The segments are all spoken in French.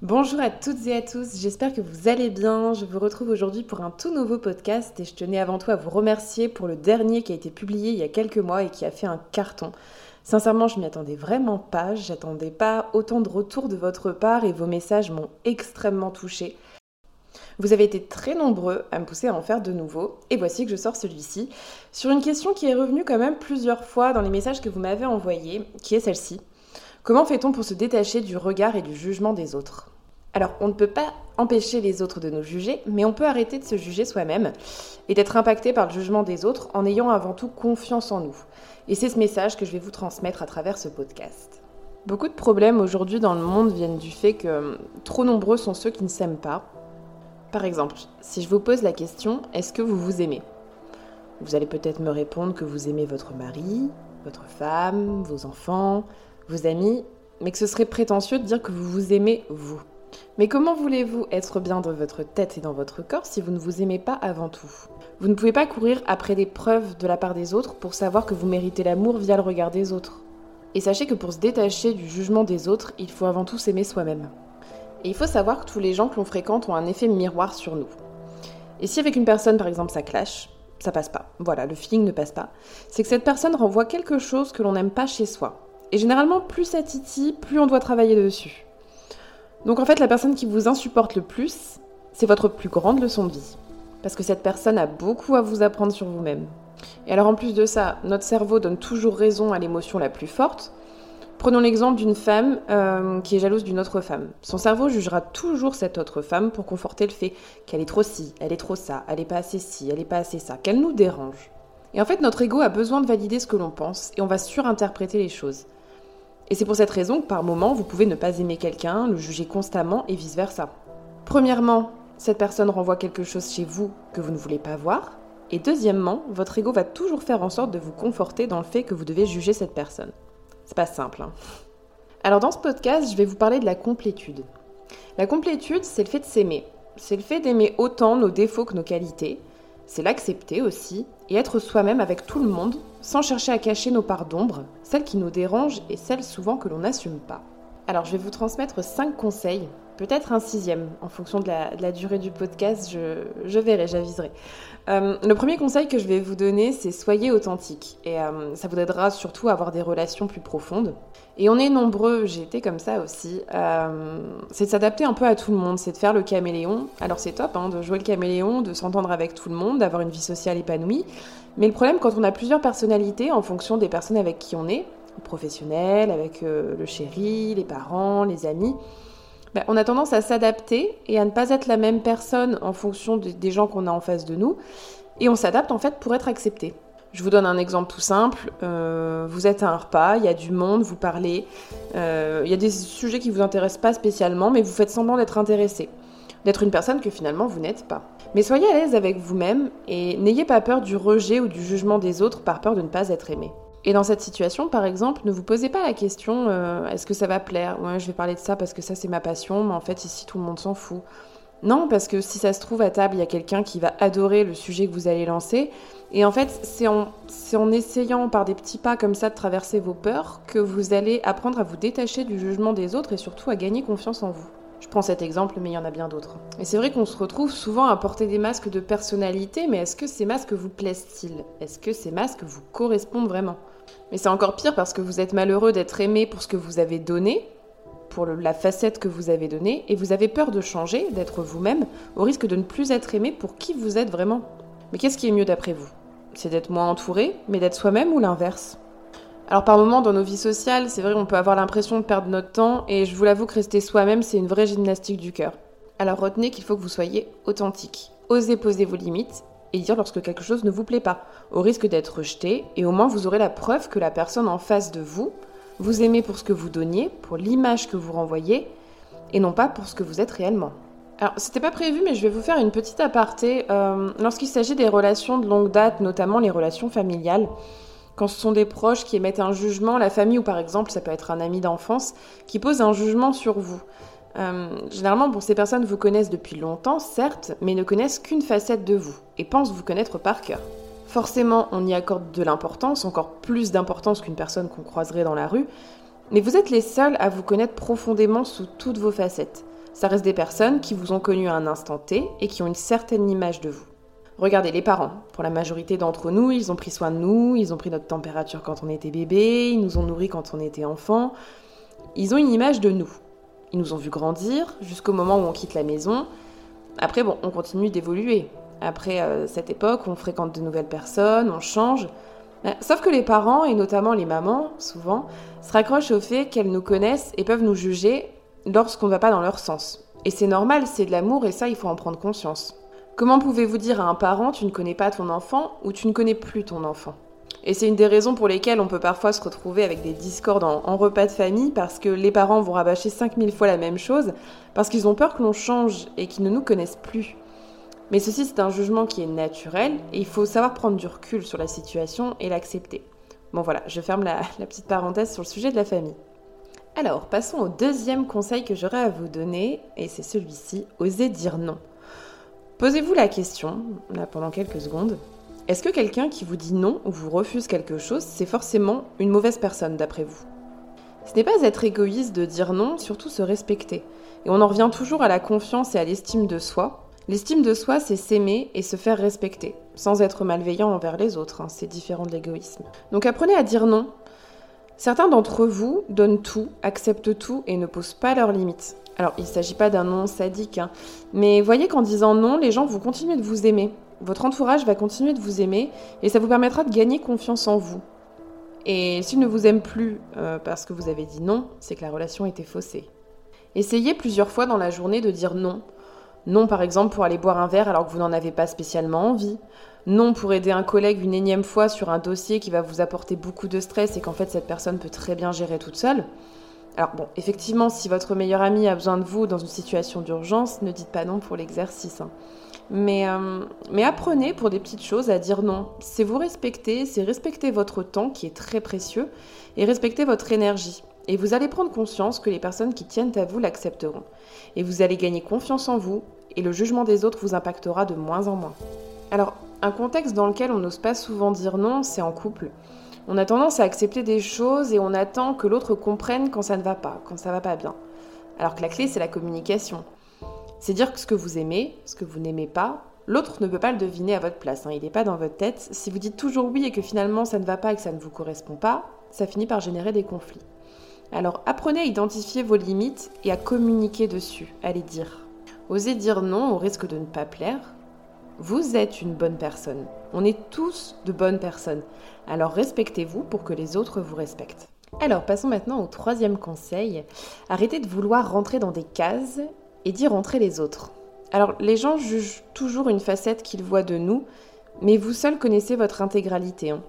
Bonjour à toutes et à tous, j'espère que vous allez bien. Je vous retrouve aujourd'hui pour un tout nouveau podcast et je tenais avant tout à vous remercier pour le dernier qui a été publié il y a quelques mois et qui a fait un carton. Sincèrement, je m'y attendais vraiment pas, j'attendais pas autant de retours de votre part et vos messages m'ont extrêmement touchée. Vous avez été très nombreux à me pousser à en faire de nouveau, et voici que je sors celui-ci, sur une question qui est revenue quand même plusieurs fois dans les messages que vous m'avez envoyés, qui est celle-ci. Comment fait-on pour se détacher du regard et du jugement des autres? Alors, on ne peut pas empêcher les autres de nous juger, mais on peut arrêter de se juger soi-même et d'être impacté par le jugement des autres en ayant avant tout confiance en nous. Et c'est ce message que je vais vous transmettre à travers ce podcast. Beaucoup de problèmes aujourd'hui dans le monde viennent du fait que trop nombreux sont ceux qui ne s'aiment pas. Par exemple, si je vous pose la question est-ce que vous vous aimez? Vous allez peut-être me répondre que vous aimez votre mari, votre femme, vos enfants, vos amis, mais que ce serait prétentieux de dire que vous vous aimez vous. Mais comment voulez-vous être bien dans votre tête et dans votre corps si vous ne vous aimez pas avant tout? Vous ne pouvez pas courir après des preuves de la part des autres pour savoir que vous méritez l'amour via le regard des autres. Et sachez que pour se détacher du jugement des autres, il faut avant tout s'aimer soi-même. Et il faut savoir que tous les gens que l'on fréquente ont un effet miroir sur nous. Et si avec une personne, par exemple, ça clash, ça passe pas. Voilà, le feeling ne passe pas. C'est que cette personne renvoie quelque chose que l'on n'aime pas chez soi. Et généralement, plus ça titille, plus on doit travailler dessus. Donc en fait, la personne qui vous insupporte le plus, c'est votre plus grande leçon de vie. Parce que cette personne a beaucoup à vous apprendre sur vous-même. Et alors en plus de ça, notre cerveau donne toujours raison à l'émotion la plus forte. Prenons l'exemple d'une femme euh, qui est jalouse d'une autre femme. Son cerveau jugera toujours cette autre femme pour conforter le fait qu'elle est trop ci, elle est trop ça, elle est pas assez ci, elle est pas assez ça, qu'elle nous dérange. Et en fait, notre ego a besoin de valider ce que l'on pense et on va surinterpréter les choses. Et c'est pour cette raison que par moment, vous pouvez ne pas aimer quelqu'un, le juger constamment et vice-versa. Premièrement, cette personne renvoie quelque chose chez vous que vous ne voulez pas voir. Et deuxièmement, votre ego va toujours faire en sorte de vous conforter dans le fait que vous devez juger cette personne. C'est pas simple. Hein. Alors dans ce podcast, je vais vous parler de la complétude. La complétude, c'est le fait de s'aimer. C'est le fait d'aimer autant nos défauts que nos qualités. C'est l'accepter aussi et être soi-même avec tout le monde sans chercher à cacher nos parts d'ombre, celles qui nous dérangent et celles souvent que l'on n'assume pas. Alors je vais vous transmettre 5 conseils, peut-être un sixième, en fonction de la, durée du podcast, je, verrai, j'aviserai. Euh, le premier conseil que je vais vous donner, c'est soyez authentique. Et euh, ça vous aidera surtout à avoir des relations plus profondes. Et on est nombreux, j'ai été comme ça aussi. Euh, c'est de s'adapter un peu à tout le monde, c'est de faire le caméléon. Alors c'est top hein, de jouer le caméléon, de s'entendre avec tout le monde, d'avoir une vie sociale épanouie. Mais le problème, quand on a plusieurs personnalités en fonction des personnes avec qui on est, professionnels, avec le chéri, les parents, les amis, ben, on a tendance à s'adapter et à ne pas être la même personne en fonction des gens qu'on a en face de nous. Et on s'adapte en fait pour être accepté. Je vous donne un exemple tout simple. Euh, vous êtes à un repas, il y a du monde, vous parlez. Euh, il y a des sujets qui vous intéressent pas spécialement, mais vous faites semblant d'être intéressé. D'être une personne que finalement vous n'êtes pas. Mais soyez à l'aise avec vous-même et n'ayez pas peur du rejet ou du jugement des autres par peur de ne pas être aimé. Et dans cette situation, par exemple, ne vous posez pas la question euh, est-ce que ça va plaire? Ouais, je vais parler de ça parce que ça c'est ma passion, mais en fait ici tout le monde s'en fout. Non, parce que si ça se trouve à table, il y a quelqu'un qui va adorer le sujet que vous allez lancer. Et en fait, c'est en, en essayant par des petits pas comme ça de traverser vos peurs que vous allez apprendre à vous détacher du jugement des autres et surtout à gagner confiance en vous. Je prends cet exemple, mais il y en a bien d'autres. Et c'est vrai qu'on se retrouve souvent à porter des masques de personnalité, mais est-ce que ces masques vous plaisent-ils? Est-ce que ces masques vous correspondent vraiment? Mais c'est encore pire parce que vous êtes malheureux d'être aimé pour ce que vous avez donné, pour la facette que vous avez donnée, et vous avez peur de changer, d'être vous-même, au risque de ne plus être aimé pour qui vous êtes vraiment. Mais qu'est-ce qui est mieux d'après vous? C'est d'être moins entouré, mais d'être soi-même ou l'inverse? Alors par moments dans nos vies sociales, c'est vrai on peut avoir l'impression de perdre notre temps et je vous l'avoue que rester soi-même c'est une vraie gymnastique du cœur. Alors retenez qu'il faut que vous soyez authentique. Osez poser vos limites et dire lorsque quelque chose ne vous plaît pas, au risque d'être rejeté et au moins vous aurez la preuve que la personne en face de vous vous aimez pour ce que vous donniez, pour l'image que vous renvoyez et non pas pour ce que vous êtes réellement. Alors, c'était pas prévu, mais je vais vous faire une petite aparté. Euh, lorsqu'il s'agit des relations de longue date, notamment les relations familiales, quand ce sont des proches qui émettent un jugement, la famille ou par exemple ça peut être un ami d'enfance qui pose un jugement sur vous. Euh, généralement, ces personnes vous connaissent depuis longtemps, certes, mais ne connaissent qu'une facette de vous et pensent vous connaître par cœur. Forcément, on y accorde de l'importance, encore plus d'importance qu'une personne qu'on croiserait dans la rue, mais vous êtes les seuls à vous connaître profondément sous toutes vos facettes. Ça reste des personnes qui vous ont connu à un instant T et qui ont une certaine image de vous. Regardez les parents. Pour la majorité d'entre nous, ils ont pris soin de nous, ils ont pris notre température quand on était bébé, ils nous ont nourris quand on était enfant. Ils ont une image de nous. Ils nous ont vu grandir jusqu'au moment où on quitte la maison. Après, bon, on continue d'évoluer. Après euh, cette époque, on fréquente de nouvelles personnes, on change. Euh, sauf que les parents, et notamment les mamans, souvent, se raccrochent au fait qu'elles nous connaissent et peuvent nous juger lorsqu'on ne va pas dans leur sens. Et c'est normal, c'est de l'amour et ça, il faut en prendre conscience. Comment pouvez-vous dire à un parent tu ne connais pas ton enfant ou tu ne connais plus ton enfant? Et c'est une des raisons pour lesquelles on peut parfois se retrouver avec des discordes en, repas de famille parce que les parents vont rabâcher 5000 fois la même chose parce qu'ils ont peur que l'on change et qu'ils ne nous connaissent plus. Mais ceci, c'est un jugement qui est naturel et il faut savoir prendre du recul sur la situation et l'accepter. Bon voilà, je ferme la, petite parenthèse sur le sujet de la famille. Alors, passons au deuxième conseil que j'aurais à vous donner, et c'est celui-ci, oser dire non. Posez-vous la question, là pendant quelques secondes, est-ce que quelqu'un qui vous dit non ou vous refuse quelque chose, c'est forcément une mauvaise personne d'après vous? Ce n'est pas être égoïste de dire non, surtout se respecter. Et on en revient toujours à la confiance et à l'estime de soi. L'estime de soi, c'est s'aimer et se faire respecter, sans être malveillant envers les autres, hein, c'est différent de l'égoïsme. Donc apprenez à dire non. Certains d'entre vous donnent tout, acceptent tout et ne posent pas leurs limites. Alors, il ne s'agit pas d'un non sadique, hein, mais voyez qu'en disant non, les gens vont continuer de vous aimer, votre entourage va continuer de vous aimer et ça vous permettra de gagner confiance en vous. Et s'il ne vous aime plus euh, parce que vous avez dit non, c'est que la relation était faussée. Essayez plusieurs fois dans la journée de dire non. Non par exemple pour aller boire un verre alors que vous n'en avez pas spécialement envie. Non pour aider un collègue une énième fois sur un dossier qui va vous apporter beaucoup de stress et qu'en fait cette personne peut très bien gérer toute seule. Alors bon, effectivement, si votre meilleur ami a besoin de vous dans une situation d'urgence, ne dites pas non pour l'exercice. Hein. Mais, euh, mais apprenez pour des petites choses à dire non. C'est vous respecter, c'est respecter votre temps qui est très précieux et respecter votre énergie. Et vous allez prendre conscience que les personnes qui tiennent à vous l'accepteront. Et vous allez gagner confiance en vous et le jugement des autres vous impactera de moins en moins. Alors, un contexte dans lequel on n'ose pas souvent dire non, c'est en couple. On a tendance à accepter des choses et on attend que l'autre comprenne quand ça ne va pas, quand ça va pas bien. Alors que la clé, c'est la communication. C'est dire que ce que vous aimez, ce que vous n'aimez pas, l'autre ne peut pas le deviner à votre place. Hein. il n'est pas dans votre tête. Si vous dites toujours oui et que finalement ça ne va pas et que ça ne vous correspond pas, ça finit par générer des conflits. Alors apprenez à identifier vos limites et à communiquer dessus, à les dire. Osez dire non au risque de ne pas plaire. Vous êtes une bonne personne. On est tous de bonnes personnes. Alors respectez-vous pour que les autres vous respectent. Alors passons maintenant au troisième conseil. Arrêtez de vouloir rentrer dans des cases et d'y rentrer les autres. Alors les gens jugent toujours une facette qu'ils voient de nous, mais vous seul connaissez votre intégralité. Hein.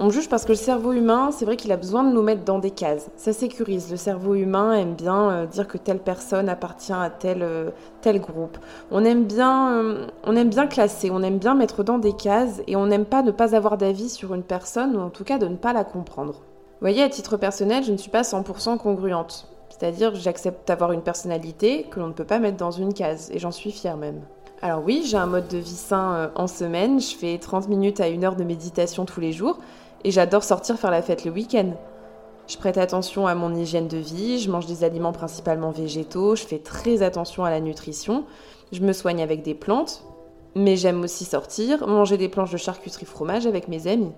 On juge parce que le cerveau humain, c'est vrai qu'il a besoin de nous mettre dans des cases. Ça sécurise. Le cerveau humain aime bien euh, dire que telle personne appartient à tel, euh, tel groupe. On aime, bien, euh, on aime bien classer, on aime bien mettre dans des cases et on n'aime pas ne pas avoir d'avis sur une personne ou en tout cas de ne pas la comprendre. Vous voyez, à titre personnel, je ne suis pas 100% congruente. C'est-à-dire j'accepte d'avoir une personnalité que l'on ne peut pas mettre dans une case, et j'en suis fière même. Alors oui, j'ai un mode de vie sain en semaine, je fais 30 minutes à une heure de méditation tous les jours, et j'adore sortir faire la fête le week-end. Je prête attention à mon hygiène de vie, je mange des aliments principalement végétaux, je fais très attention à la nutrition, je me soigne avec des plantes, mais j'aime aussi sortir, manger des planches de charcuterie fromage avec mes amis.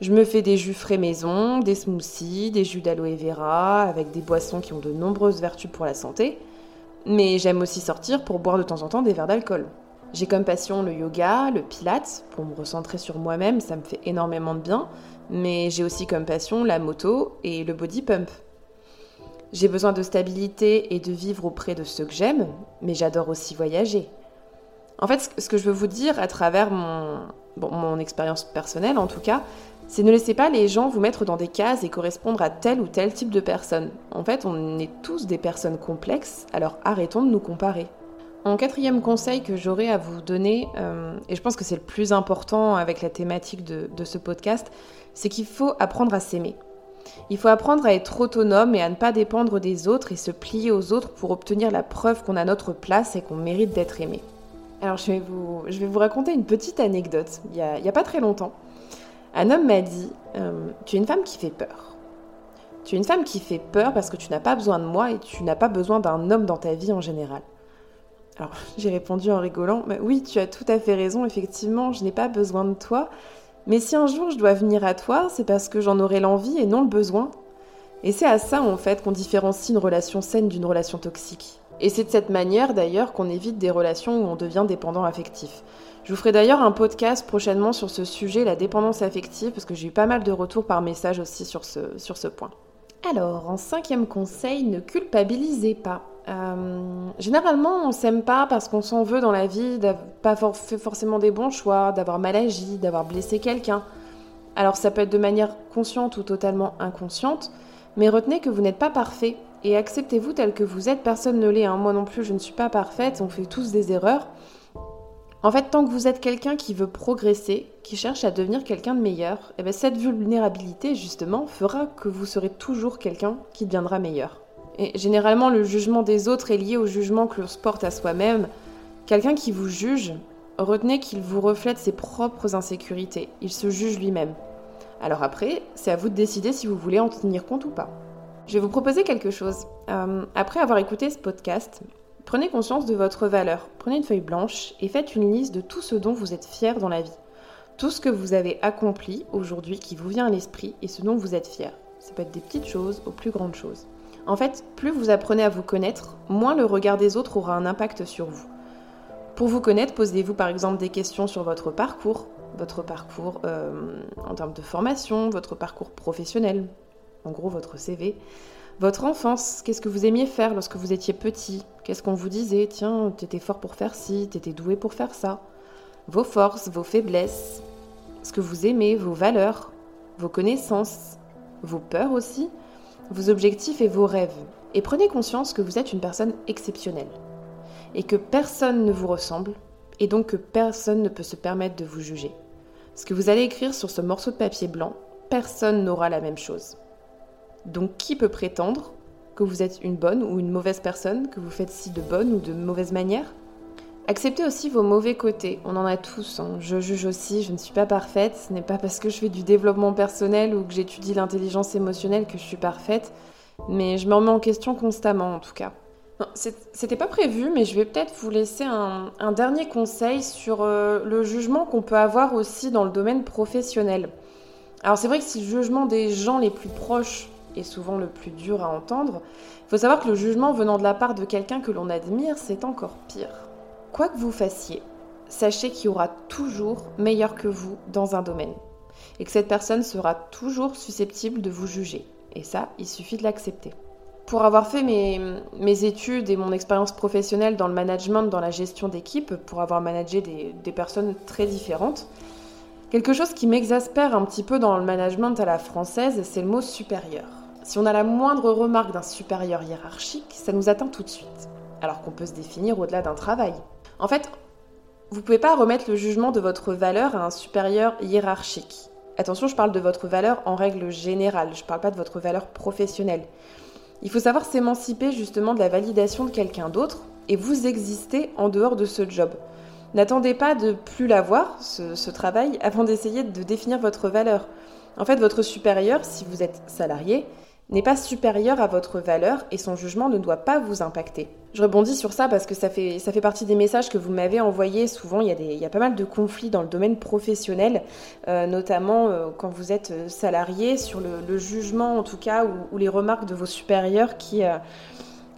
Je me fais des jus frais maison, des smoothies, des jus d'aloe vera, avec des boissons qui ont de nombreuses vertus pour la santé. Mais j'aime aussi sortir pour boire de temps en temps des verres d'alcool. J'ai comme passion le yoga, le pilates, pour me recentrer sur moi-même, ça me fait énormément de bien. Mais j'ai aussi comme passion la moto et le body pump. J'ai besoin de stabilité et de vivre auprès de ceux que j'aime, mais j'adore aussi voyager. En fait, ce que je veux vous dire à travers mon, mon expérience personnelle en tout cas, c'est ne laissez pas les gens vous mettre dans des cases et correspondre à tel ou tel type de personne. En fait, on est tous des personnes complexes, alors arrêtons de nous comparer. En quatrième conseil que j'aurais à vous donner, euh, et je pense que c'est le plus important avec la thématique de, ce podcast, c'est qu'il faut apprendre à s'aimer. Il faut apprendre à être autonome et à ne pas dépendre des autres et se plier aux autres pour obtenir la preuve qu'on a notre place et qu'on mérite d'être aimé. Alors je vais, vous, raconter une petite anecdote. Il n'y a, a, pas très longtemps, un homme m'a dit euh, Tu es une femme qui fait peur. Tu es une femme qui fait peur parce que tu n'as pas besoin de moi et tu n'as pas besoin d'un homme dans ta vie en général. Alors j'ai répondu en rigolant, mais oui, tu as tout à fait raison, effectivement, je n'ai pas besoin de toi. Mais si un jour je dois venir à toi, c'est parce que j'en aurai l'envie et non le besoin. Et c'est à ça en fait qu'on différencie une relation saine d'une relation toxique. Et c'est de cette manière d'ailleurs qu'on évite des relations où on devient dépendant affectif. Je vous ferai d'ailleurs un podcast prochainement sur ce sujet, la dépendance affective, parce que j'ai eu pas mal de retours par message aussi sur ce, sur ce point. Alors, en cinquième conseil, ne culpabilisez pas. Euh, généralement, on s'aime pas parce qu'on s'en veut dans la vie, d'avoir pas fait forcément des bons choix, d'avoir mal agi, d'avoir blessé quelqu'un. Alors, ça peut être de manière consciente ou totalement inconsciente, mais retenez que vous n'êtes pas parfait et acceptez-vous tel que vous êtes. Personne ne l'est. Hein. Moi non plus, je ne suis pas parfaite. On fait tous des erreurs. En fait, tant que vous êtes quelqu'un qui veut progresser, qui cherche à devenir quelqu'un de meilleur, eh bien, cette vulnérabilité, justement, fera que vous serez toujours quelqu'un qui deviendra meilleur. Et généralement, le jugement des autres est lié au jugement que l'on se porte à soi-même. Quelqu'un qui vous juge, retenez qu'il vous reflète ses propres insécurités. Il se juge lui-même. Alors après, c'est à vous de décider si vous voulez en tenir compte ou pas. Je vais vous proposer quelque chose. Euh, après avoir écouté ce podcast, Prenez conscience de votre valeur. Prenez une feuille blanche et faites une liste de tout ce dont vous êtes fier dans la vie. Tout ce que vous avez accompli aujourd'hui qui vous vient à l'esprit et ce dont vous êtes fier. Ça peut être des petites choses aux plus grandes choses. En fait, plus vous apprenez à vous connaître, moins le regard des autres aura un impact sur vous. Pour vous connaître, posez-vous par exemple des questions sur votre parcours, votre parcours euh, en termes de formation, votre parcours professionnel, en gros votre CV, votre enfance, qu'est-ce que vous aimiez faire lorsque vous étiez petit? Qu'est-ce qu'on vous disait? Tiens, t'étais fort pour faire ci, t'étais doué pour faire ça. Vos forces, vos faiblesses, ce que vous aimez, vos valeurs, vos connaissances, vos peurs aussi, vos objectifs et vos rêves. Et prenez conscience que vous êtes une personne exceptionnelle. Et que personne ne vous ressemble, et donc que personne ne peut se permettre de vous juger. Ce que vous allez écrire sur ce morceau de papier blanc, personne n'aura la même chose. Donc qui peut prétendre que vous êtes une bonne ou une mauvaise personne, que vous faites ci de bonne ou de mauvaise manière Acceptez aussi vos mauvais côtés, on en a tous. Hein. Je juge aussi, je ne suis pas parfaite. Ce n'est pas parce que je fais du développement personnel ou que j'étudie l'intelligence émotionnelle que je suis parfaite, mais je me remets en question constamment en tout cas. C'était pas prévu, mais je vais peut-être vous laisser un, dernier conseil sur euh, le jugement qu'on peut avoir aussi dans le domaine professionnel. Alors c'est vrai que si le jugement des gens les plus proches est souvent le plus dur à entendre, il faut savoir que le jugement venant de la part de quelqu'un que l'on admire, c'est encore pire. Quoi que vous fassiez, sachez qu'il y aura toujours meilleur que vous dans un domaine. Et que cette personne sera toujours susceptible de vous juger. Et ça, il suffit de l'accepter. Pour avoir fait mes, études et mon expérience professionnelle dans le management, dans la gestion d'équipe, pour avoir managé des personnes très différentes, quelque chose qui m'exaspère un petit peu dans le management à la française, c'est le mot supérieur. Si on a la moindre remarque d'un supérieur hiérarchique, ça nous atteint tout de suite, alors qu'on peut se définir au-delà d'un travail. En fait, vous ne pouvez pas remettre le jugement de votre valeur à un supérieur hiérarchique. Attention, je parle de votre valeur en règle générale, je ne parle pas de votre valeur professionnelle. Il faut savoir s'émanciper justement de la validation de quelqu'un d'autre et vous exister en dehors de ce job. N'attendez pas de plus l'avoir, ce, ce travail, avant d'essayer de définir votre valeur. En fait, votre supérieur, si vous êtes salarié, n'est pas supérieur à votre valeur et son jugement ne doit pas vous impacter. Je rebondis sur ça parce que ça fait, ça fait partie des messages que vous m'avez envoyés. Souvent, il y, a des, il y a pas mal de conflits dans le domaine professionnel, euh, notamment euh, quand vous êtes euh, salarié, sur le, jugement en tout cas, ou, les remarques de vos supérieurs qui,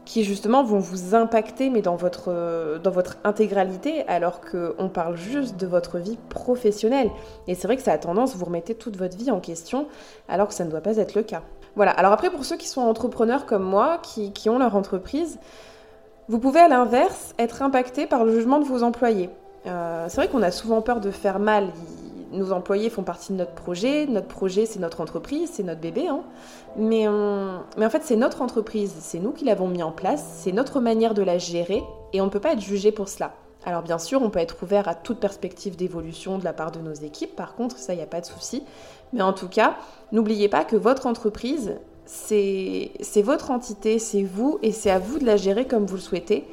qui justement vont vous impacter, mais dans votre, dans votre intégralité, alors qu'on parle juste de votre vie professionnelle. Et c'est vrai que ça a tendance, vous remettez toute votre vie en question, alors que ça ne doit pas être le cas. Voilà, alors après pour ceux qui sont entrepreneurs comme moi, qui, ont leur entreprise, vous pouvez à l'inverse être impacté par le jugement de vos employés. Euh, c'est vrai qu'on a souvent peur de faire mal. Nos employés font partie de notre projet. Notre projet, c'est notre entreprise, c'est notre bébé. Hein. Mais, mais en fait, c'est notre entreprise. C'est nous qui l'avons mis en place. C'est notre manière de la gérer. Et on ne peut pas être jugé pour cela. Alors bien sûr, on peut être ouvert à toute perspective d'évolution de la part de nos équipes, par contre, ça, il n'y a pas de souci. Mais en tout cas, n'oubliez pas que votre entreprise, c'est votre entité, c'est vous, et c'est à vous de la gérer comme vous le souhaitez.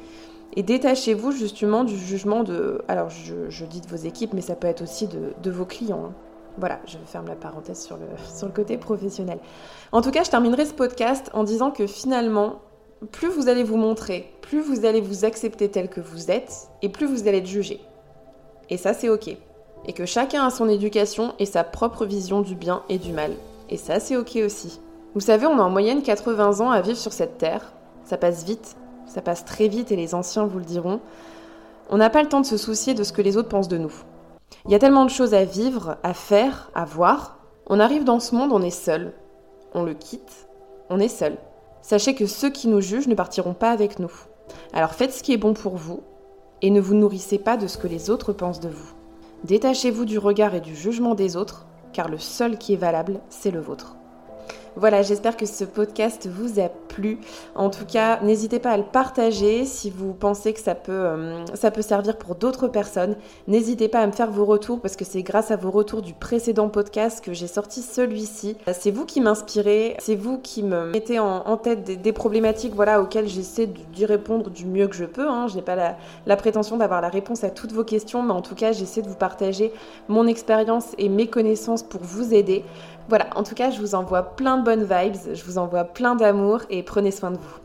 Et détachez-vous justement du jugement de... Alors je, dis de vos équipes, mais ça peut être aussi de, vos clients. Hein. Voilà, je ferme la parenthèse sur le, sur le côté professionnel. En tout cas, je terminerai ce podcast en disant que finalement, plus vous allez vous montrer, plus vous allez vous accepter tel que vous êtes, et plus vous allez être jugé. Et ça, c'est ok. Et que chacun a son éducation et sa propre vision du bien et du mal. Et ça, c'est ok aussi. Vous savez, on a en moyenne 80 ans à vivre sur cette terre. Ça passe vite, ça passe très vite et les anciens vous le diront. On n'a pas le temps de se soucier de ce que les autres pensent de nous. Il y a tellement de choses à vivre, à faire, à voir. On arrive dans ce monde, on est seul. On le quitte, on est seul. Sachez que ceux qui nous jugent ne partiront pas avec nous. Alors faites ce qui est bon pour vous et ne vous nourrissez pas de ce que les autres pensent de vous. Détachez-vous du regard et du jugement des autres, car le seul qui est valable, c'est le vôtre. Voilà, j'espère que ce podcast vous a plu. En tout cas, n'hésitez pas à le partager si vous pensez que ça peut, euh, ça peut servir pour d'autres personnes. N'hésitez pas à me faire vos retours parce que c'est grâce à vos retours du précédent podcast que j'ai sorti celui-ci. C'est vous qui m'inspirez, c'est vous qui me mettez en, tête des, problématiques voilà, auxquelles j'essaie d'y répondre du mieux que je peux. Hein. Je n'ai pas la, la prétention d'avoir la réponse à toutes vos questions, mais en tout cas, j'essaie de vous partager mon expérience et mes connaissances pour vous aider. Voilà, en tout cas, je vous envoie plein de bonnes vibes, je vous envoie plein d'amour et prenez soin de vous.